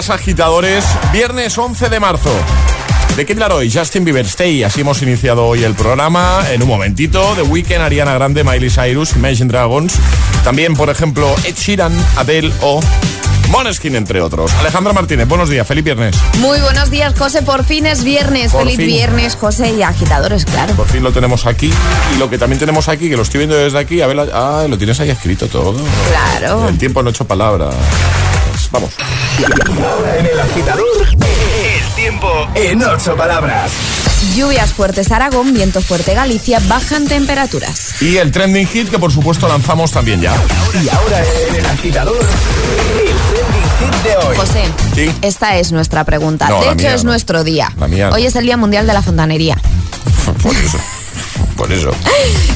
Días, agitadores. Viernes 11 de marzo. ¿De qué hablar hoy? Justin Bieber Stay. Así hemos iniciado hoy el programa. En un momentito, The Weeknd, Ariana Grande, Miley Cyrus, Imagine Dragons. También, por ejemplo, Ed Sheeran, Adele o Moneskin, entre otros. Alejandra Martínez, buenos días, feliz viernes. Muy buenos días, José, por fin es viernes. feliz viernes, José, y agitadores, claro. Por fin lo tenemos aquí. Y lo que también tenemos aquí, que lo estoy viendo desde aquí, a ver, ah, lo tienes ahí escrito todo. Claro. El tiempo no he hecho palabras. Vamos. Ahora en el agitador, el tiempo en ocho palabras. Lluvias fuertes Aragón, viento fuerte Galicia, bajan temperaturas. Y el trending hit que por supuesto lanzamos también ya. Y ahora en el agitador, el trending hit de hoy. José, ¿Sí? esta es nuestra pregunta. No, de hecho, mía es no. nuestro día. La mía no. Hoy es el Día Mundial de la Fontanería. Por eso. Por eso.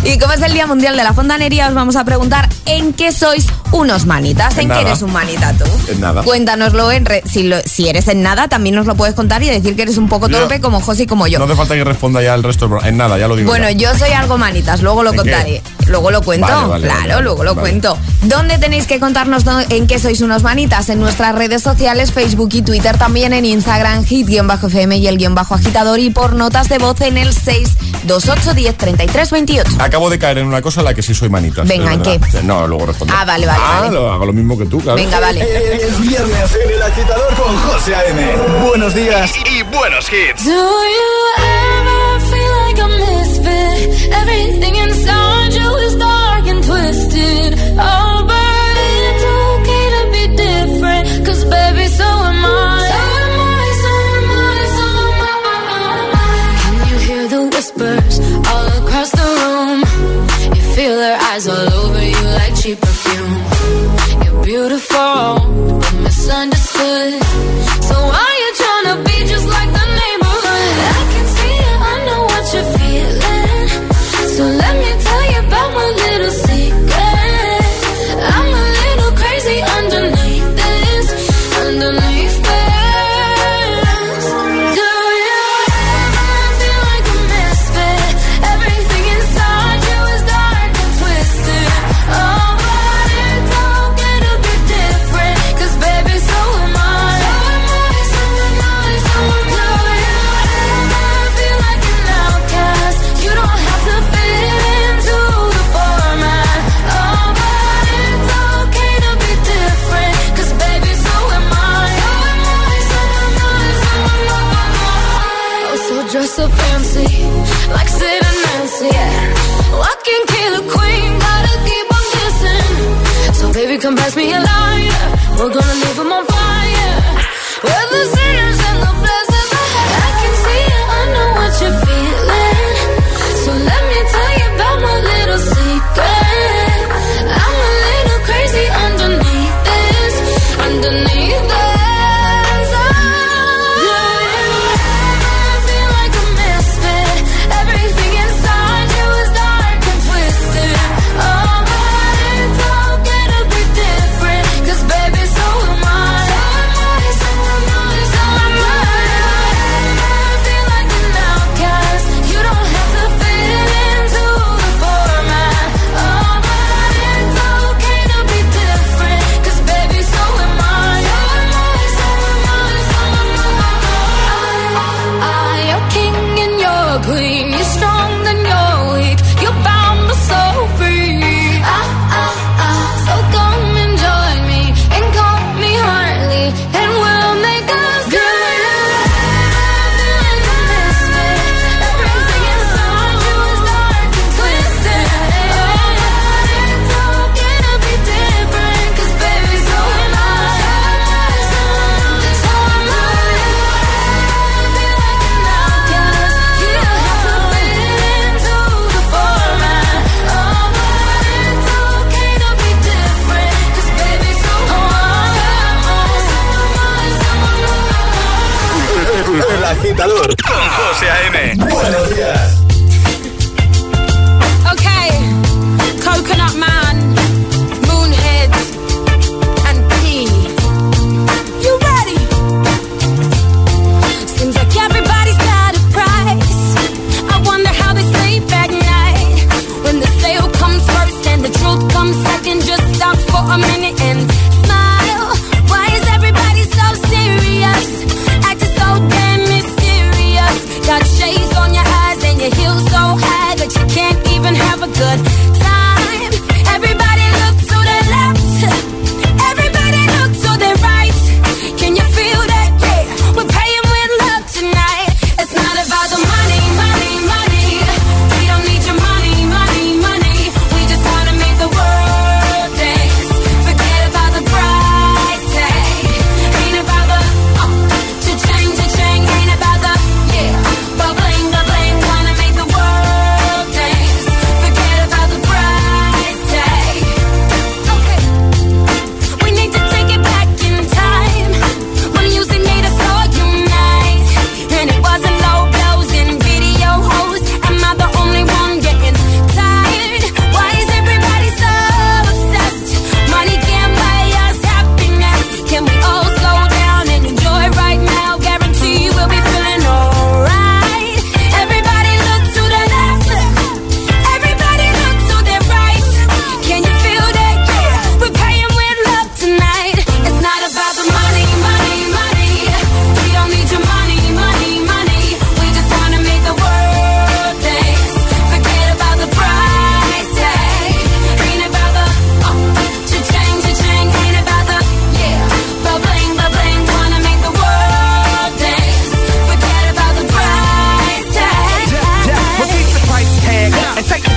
Y como es el Día Mundial de la Fontanería, os vamos a preguntar en qué sois unos manitas. En ¿En, nada. qué eres un manita tú? En nada. Cuéntanoslo en re- si, lo- si eres en nada, también nos lo puedes contar y decir que eres un poco Yo- torpe como José y como yo. No hace falta que responda ya el resto. En nada, ya lo digo. Bueno, ya. yo soy algo manitas, luego lo ¿En contaré. Luego lo cuento, Vale, vale, claro, vale, luego lo cuento. ¿Dónde tenéis que contarnos en qué sois unos manitas? En nuestras redes sociales, Facebook y Twitter, también en Instagram, hit-fm y el guion bajo agitador y por notas de voz en el 628 10 33 28. Acabo de caer en una cosa en la que sí soy manita. Venga, ¿en verdad. No, luego respondo. Ah, vale, vale, Ah, vale. lo- hago lo mismo que tú, claro. Venga, vale. Es viernes en el agitador con José A.M. Buenos días y, y buenos hits. Do you ever feel like a misfit? Everything inside you is dark and twisted. Oh, but it's okay to be different. Cause baby, so am I. So am I, so am I, so am I. Can you hear the whispers all across the room? You feel their eyes all come pass me a line. We're gonna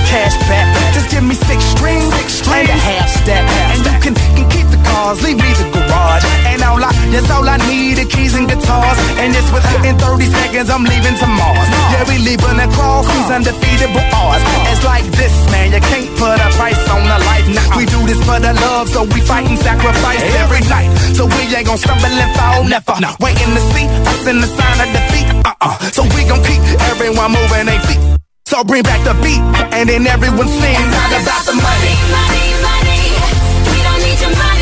cash back. Just give me six strings, six strings. and a half stack. And you can, can keep the cars, leave me the garage. And all I, that's all I need are keys and guitars. And it's within 30 seconds, I'm leaving to Mars. Yeah, we leaving across these undefeatable odds. It's like this, man, you can't put a price on a life. Nah, we do this for the love, so we fight and sacrifice every night. So we ain't gonna stumble and fall, never. Waiting to see us in the sign of defeat. Uh-uh. So we gon' keep everyone moving their feet. So bring back the beat, and then everyone sings. It's not about the money. money, money, money. We don't need your money.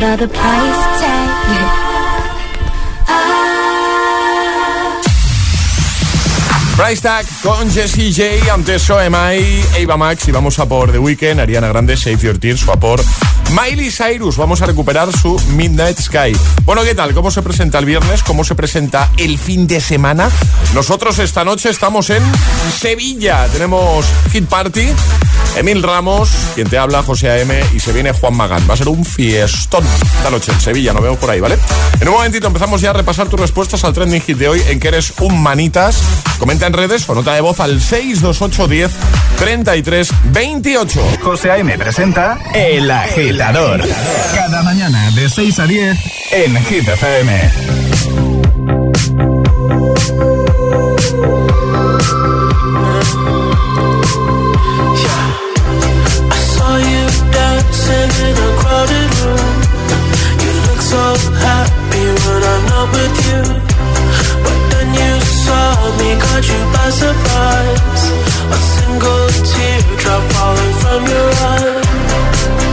price tag. Ah. Price Tag con Jesse J, antes OMI, Ava Max y vamos a por The Weeknd, Ariana Grande, Save Your Tears o a por Miley Cyrus. Vamos a recuperar su Midnight Sky. Bueno, ¿qué tal? ¿Cómo se presenta el viernes? ¿Cómo se presenta el fin de semana? Nosotros esta noche estamos en Sevilla. Tenemos Hit Party, Emil Ramos, quien te habla, José A.M. y se viene Juan Magán. Va a ser un fiestón esta noche en Sevilla. Nos vemos por ahí, ¿vale? En un momentito empezamos ya a repasar tus respuestas al trending hit de hoy en que eres un manitas. Comenta en redes o nota de voz al 628 10 33 28. José A.M. presenta El Cada mañana de 6 a 10 en Hit FM. surprise. A single falling from your eye.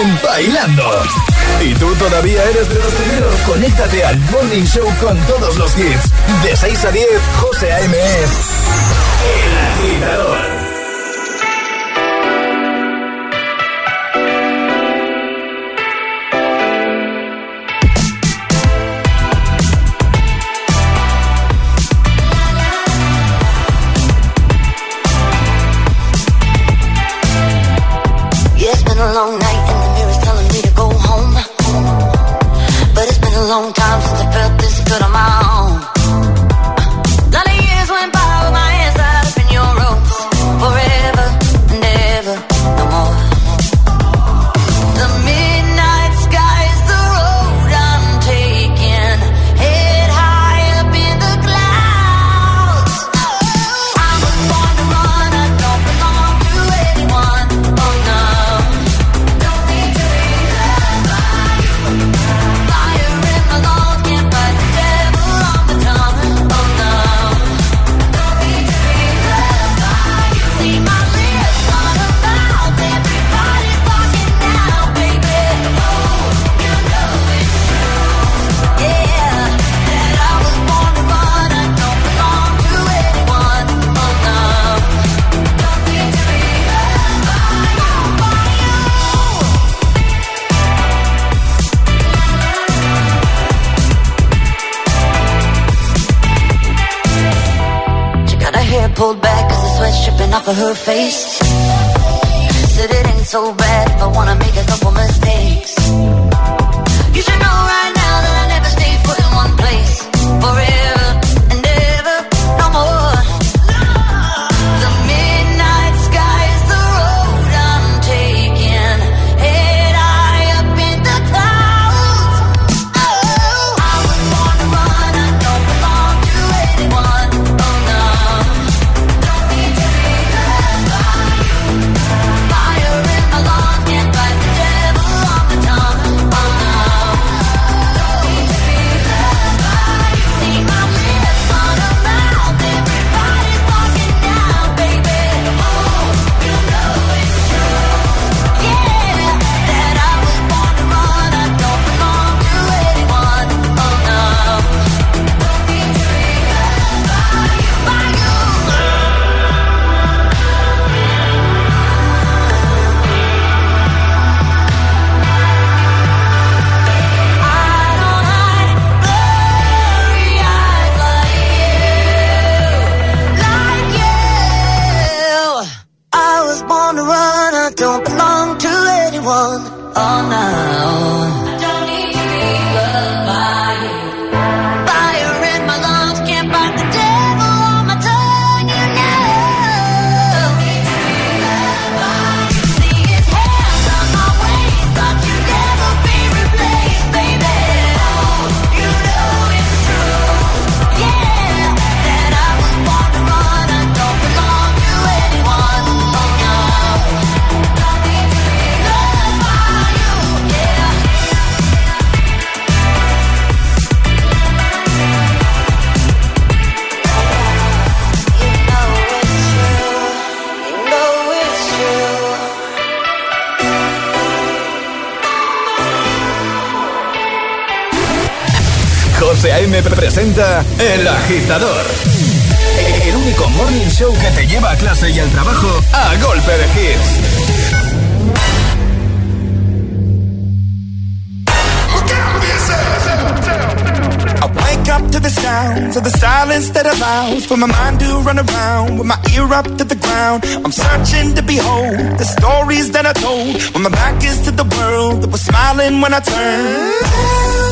en Bailando. Y tú todavía eres de los primeros. Conéctate al Morning Show con todos los hits. De 6 a 10, José A.M.S. El Agitador. El único morning show que te lleva a clase y al trabajo a golpe de hits. Up to the sounds of the silence that allows for my mind to run around with my ear up to the ground. I'm searching to behold the stories that I told when my back is to the world that was smiling when I turned.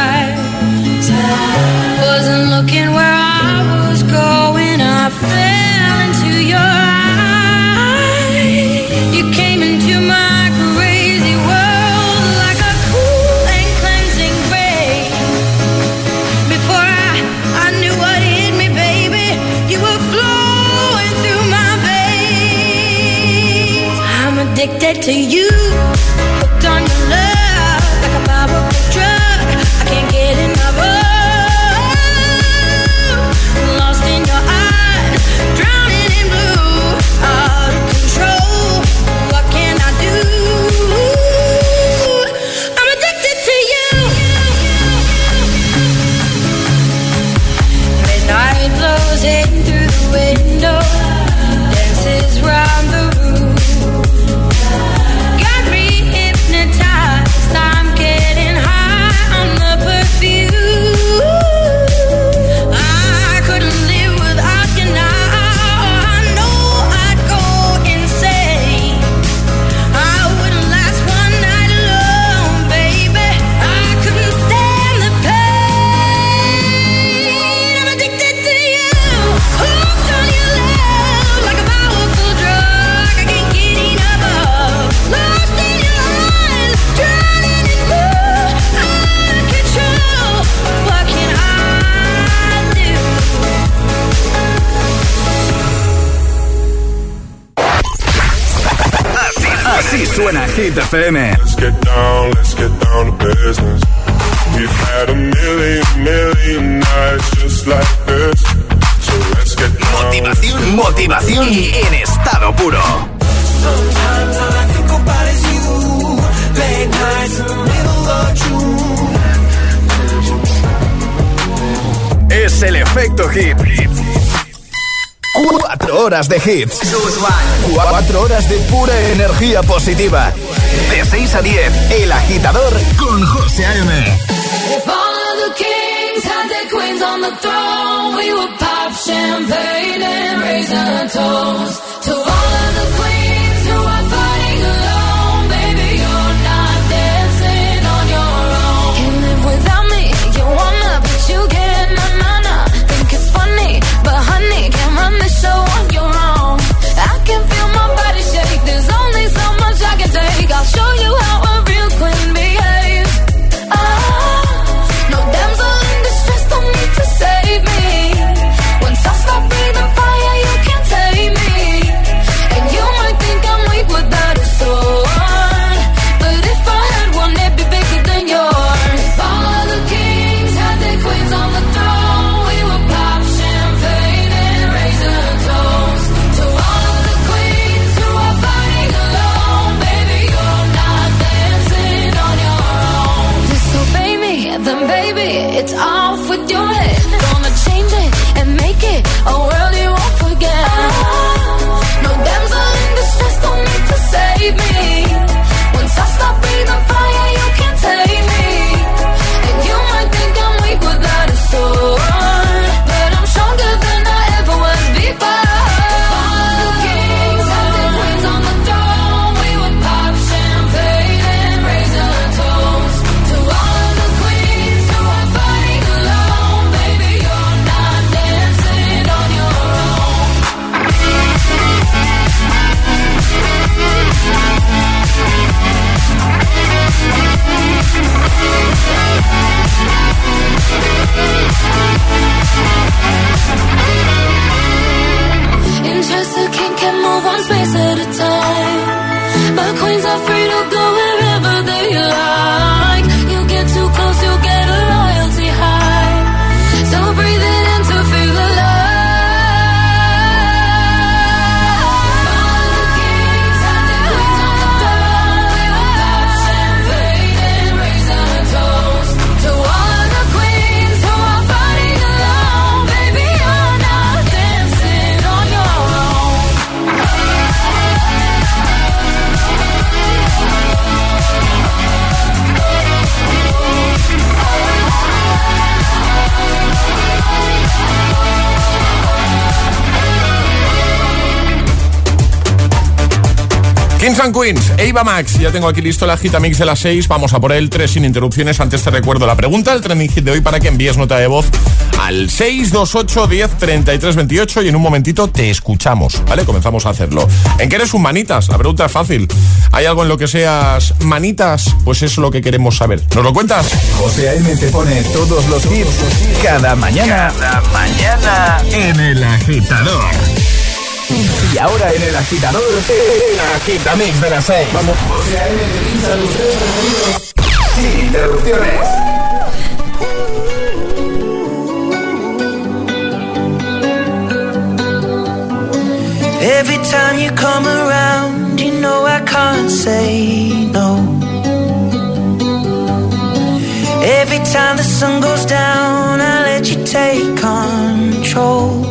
FM. Let's get down, let's get down to business. We've had a million, million nights just like this. So let's get down. Motivación, motivación en estado puro. Sometimes all I think about is you. Late nights in the middle of June. Es el efecto hit. Cuatro horas de hits. Cuatro horas de pura energía positiva. De 6 a 10, El Agitador con José A.M. If all of the kings had their queens on the throne, we would pop champagne and raise a toast Kings and Queens, Eva Max. Ya tengo aquí listo la gita mix de las 6. Vamos a por él, tres sin interrupciones. Antes te recuerdo la pregunta del trending hit de hoy para que envíes nota de voz al 628 10 33 28 y en un momentito te escuchamos, ¿vale? Comenzamos a hacerlo. ¿En qué eres un manitas? La pregunta es fácil. ¿Hay algo en lo que seas manitas? Pues es lo que queremos saber. ¿Nos lo cuentas? José A.M. te pone todos los hits cada mañana. Cada mañana en El Agitador. Y ahora en El Agitador, el Agitamix de las 6. Vamos. Sin interrupciones. Every time you come around, you know I can't say no. Every time the sun goes down, I let you take control.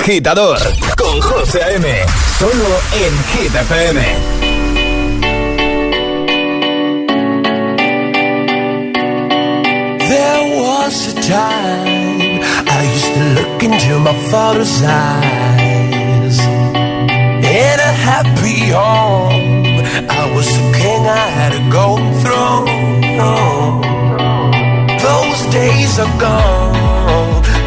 agitador con José M. Solo en Hit There was a time I used to look into my father's eyes. In a happy home, I was a king, I had a golden throne. Those days are gone.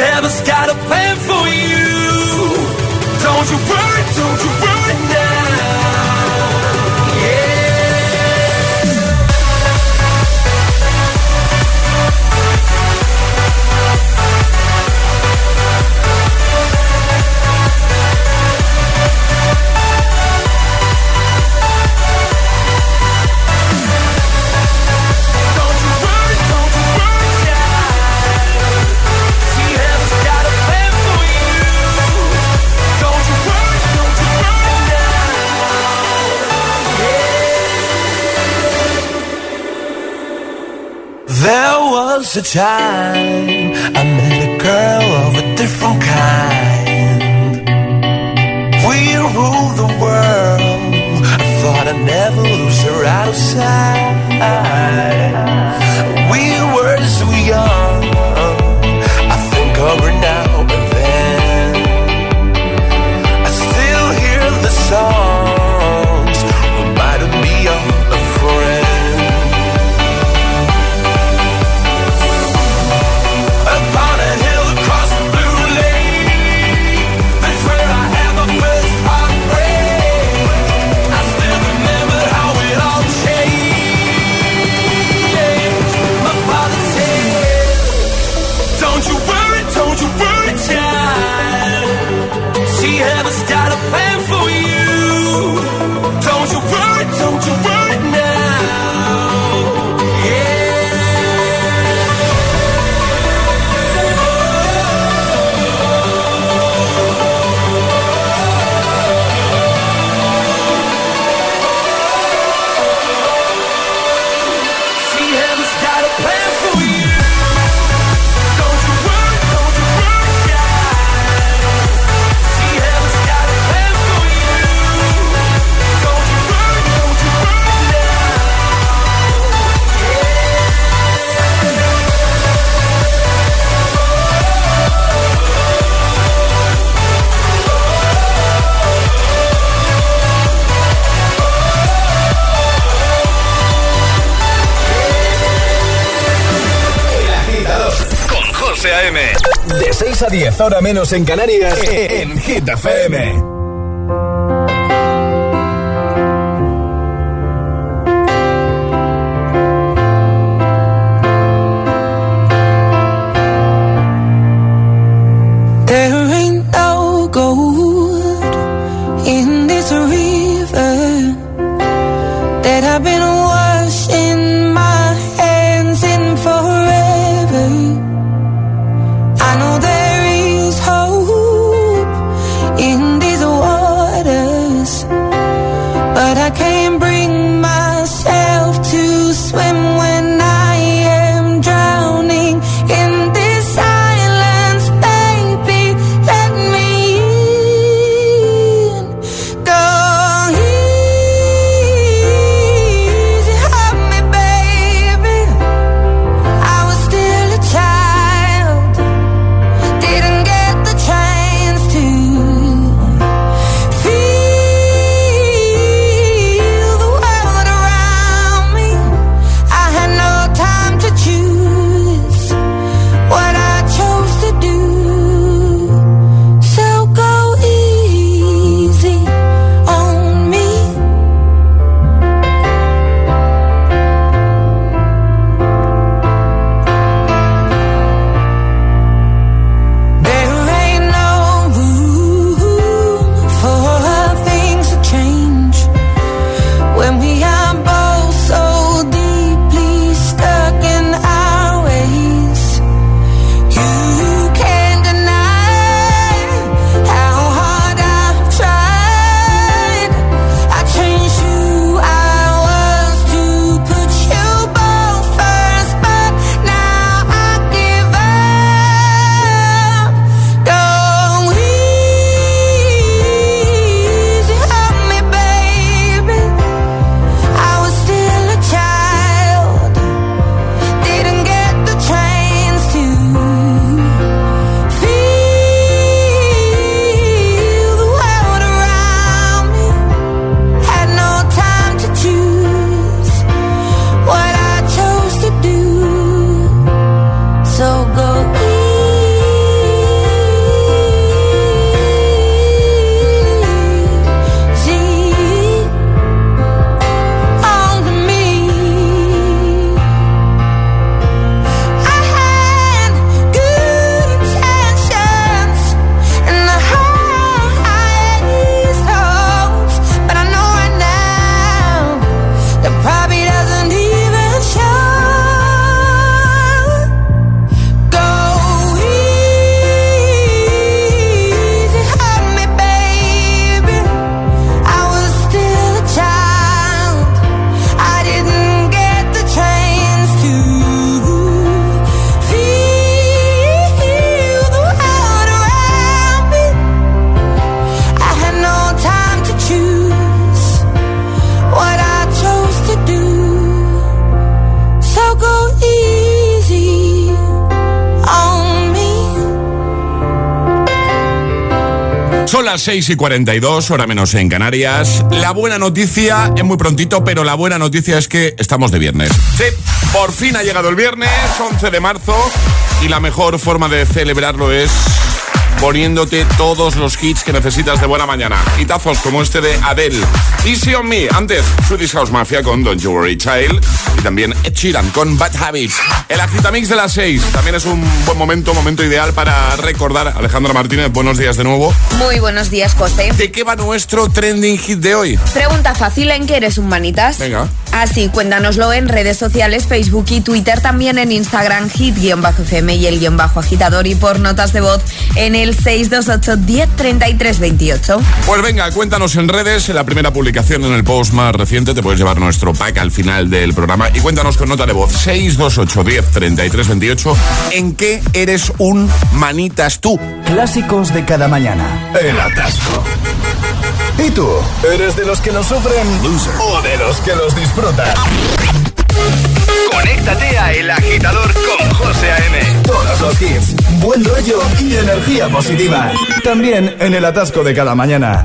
heaven's got a plan for you. Don't you worry. comes the time I 6 a 10, ahora menos en Canarias, en Hit FM. Las 6 y 42, hora menos en Canarias. La buena noticia es muy prontito, pero la buena noticia es que estamos de viernes. Sí, por fin ha llegado el viernes, 11 de marzo, y la mejor forma de celebrarlo es poniéndote todos los hits que necesitas de buena mañana. Hitazos como este de Adele. Easy on Me. Antes, Swedish House Mafia con Don't You Worry Child. Y también Ed Sheeran con Bad Habits. El Agitamix de las 6. También es un buen momento, momento ideal para recordar. Alejandra Martínez, buenos días de nuevo. Muy buenos días, José. ¿De qué va nuestro trending hit de hoy? Pregunta fácil, ¿en qué eres un manitas? Venga. Así, cuéntanoslo en redes sociales, Facebook y Twitter, también en Instagram, hit-fm y el guion bajo agitador y por notas de voz en el 628 10 28. Pues venga, cuéntanos en redes, en la primera publicación en el post más reciente, te puedes llevar nuestro pack al final del programa y cuéntanos con nota de voz 628 10 28 en qué eres un manitas tú. Clásicos de cada mañana. El atasco. ¿Y tú? ¿Eres de los que lo sufren o de los que los disfrutan? Conéctate a El Agitador con José A.M. Todos los hits, buen rollo y energía positiva. También en el atasco de cada mañana.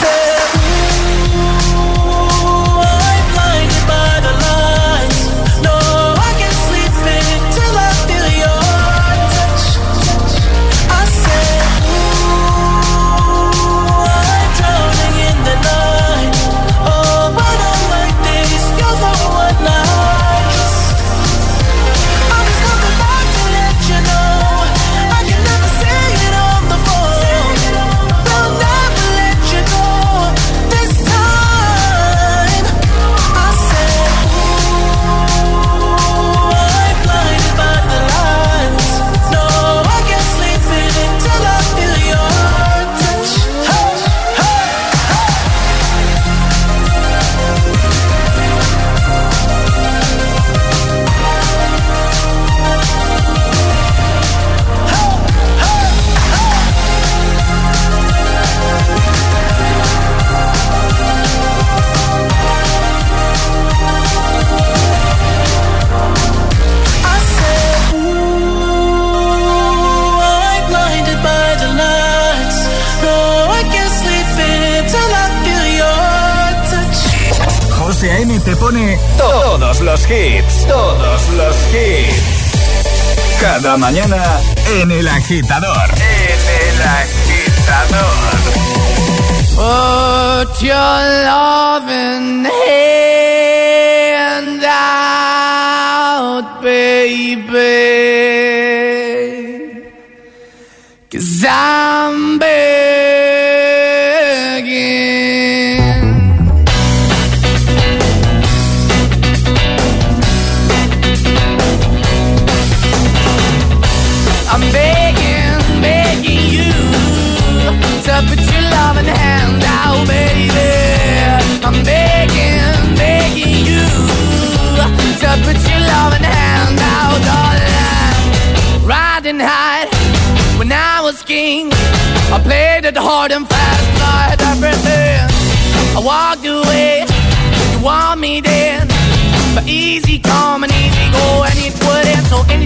Agitador.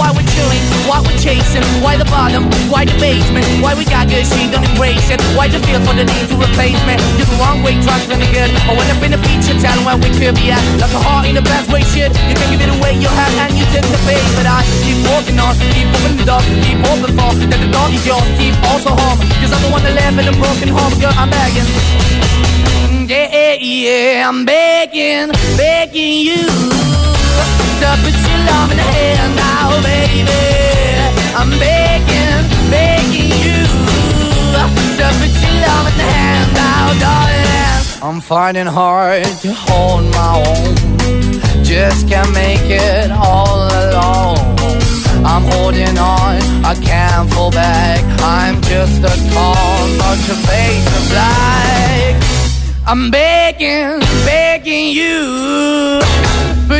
Why we're chilling? Why we're chasing? Why the bottom? Why the basement? Why we got good, she don't embrace it? Why the feel for the need to replace me? You're the wrong way, trying to good. I went up in a feature town where we could be at. Like a heart in the best way, shit. You can give it away, you have, and you take the bait. But I keep walking on, keep moving the door, keep open for that the door is yours, keep also home. Cause I'm the one that live in a broken home, girl, I'm begging. Mm, yeah, yeah, I'm begging, begging you to put your love in the hand now, baby. I'm begging, begging you to put your love in the hand now, darling. I'm finding hard to hold my own. Just can't make it all alone. I'm holding on, I can't fall back. I'm just a call, not your face of black. I'm begging, begging you,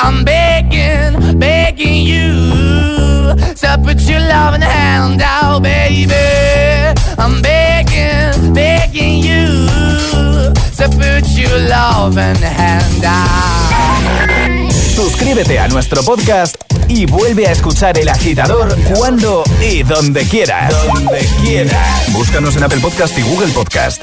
I'm begging, begging you to put your loving hand out, baby. I'm begging, begging you to put your loving hand out. Suscríbete a nuestro podcast y vuelve a escuchar El Agitador cuando y donde quieras. Donde quieras. Búscanos en Apple Podcast y Google Podcast.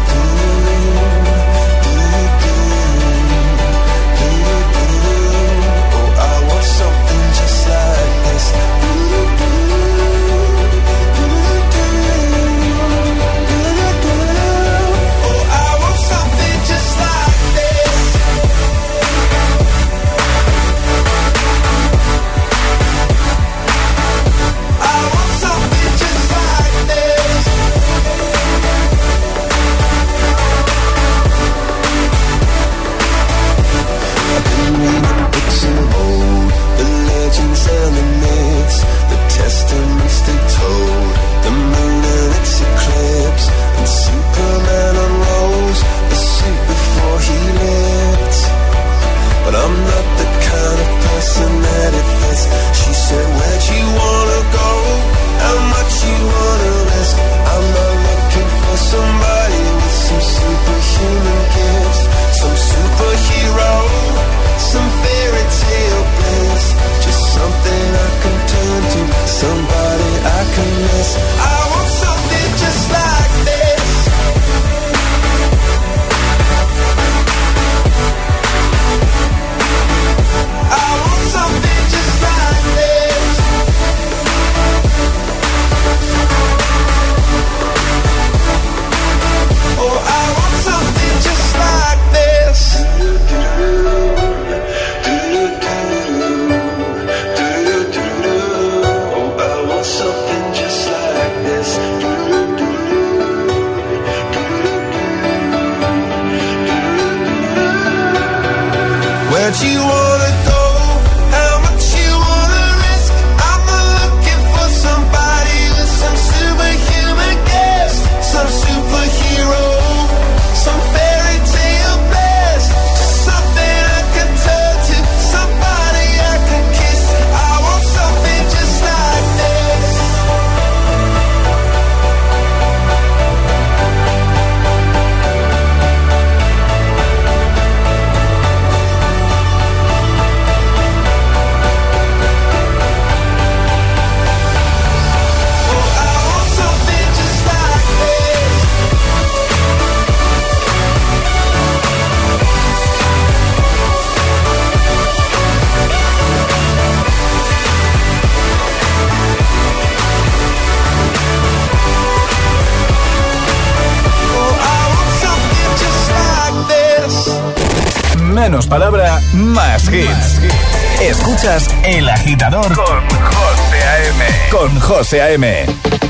agitador con José A.M. Con José A.M.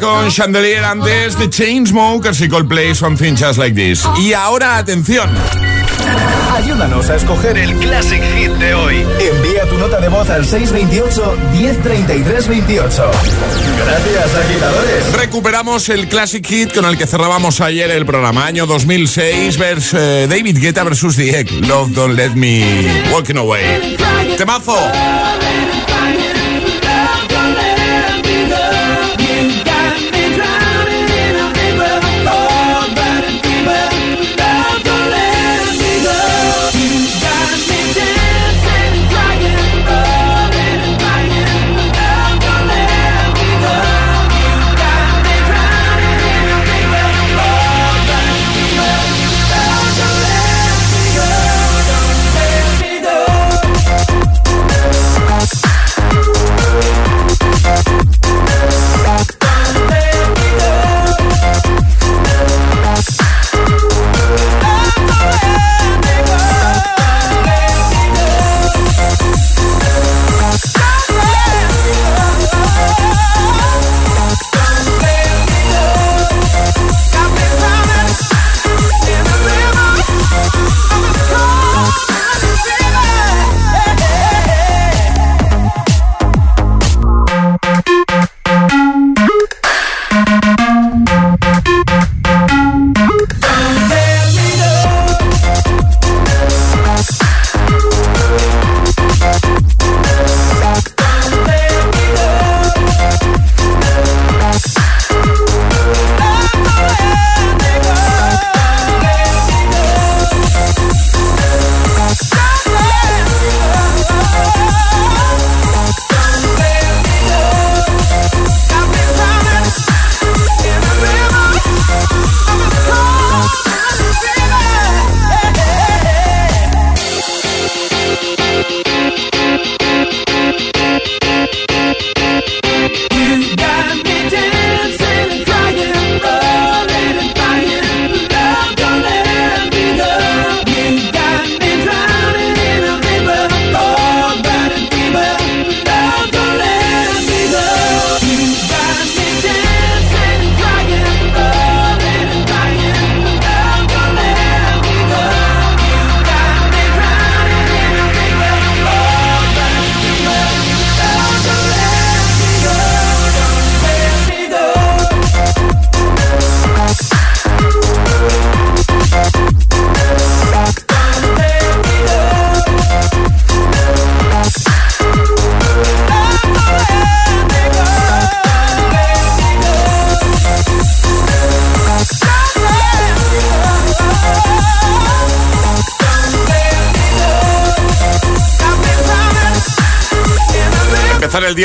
Con Chandelier antes de Chainsmokers y Coldplay Something Just Like This. Y ahora, atención. Ayúdanos a escoger el Classic Hit de hoy. Envía tu nota de voz al 628-1033-28. Gracias, agitadores. Recuperamos el Classic Hit con el que cerrábamos ayer el programa. Año 2006, vers, eh, David Guetta versus The Egg. Love Don't Let Me Walking Away. Temazo.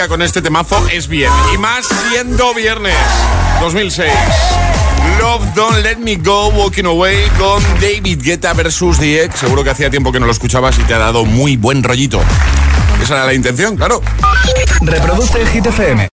Con este temazo es bien. Y más siendo viernes 2006. Love Don't Let Me Go Walking Away con David Guetta versus The. Seguro que hacía tiempo que no lo escuchabas y te ha dado muy buen rollito. Esa era la intención, claro. Reproduce el Hit.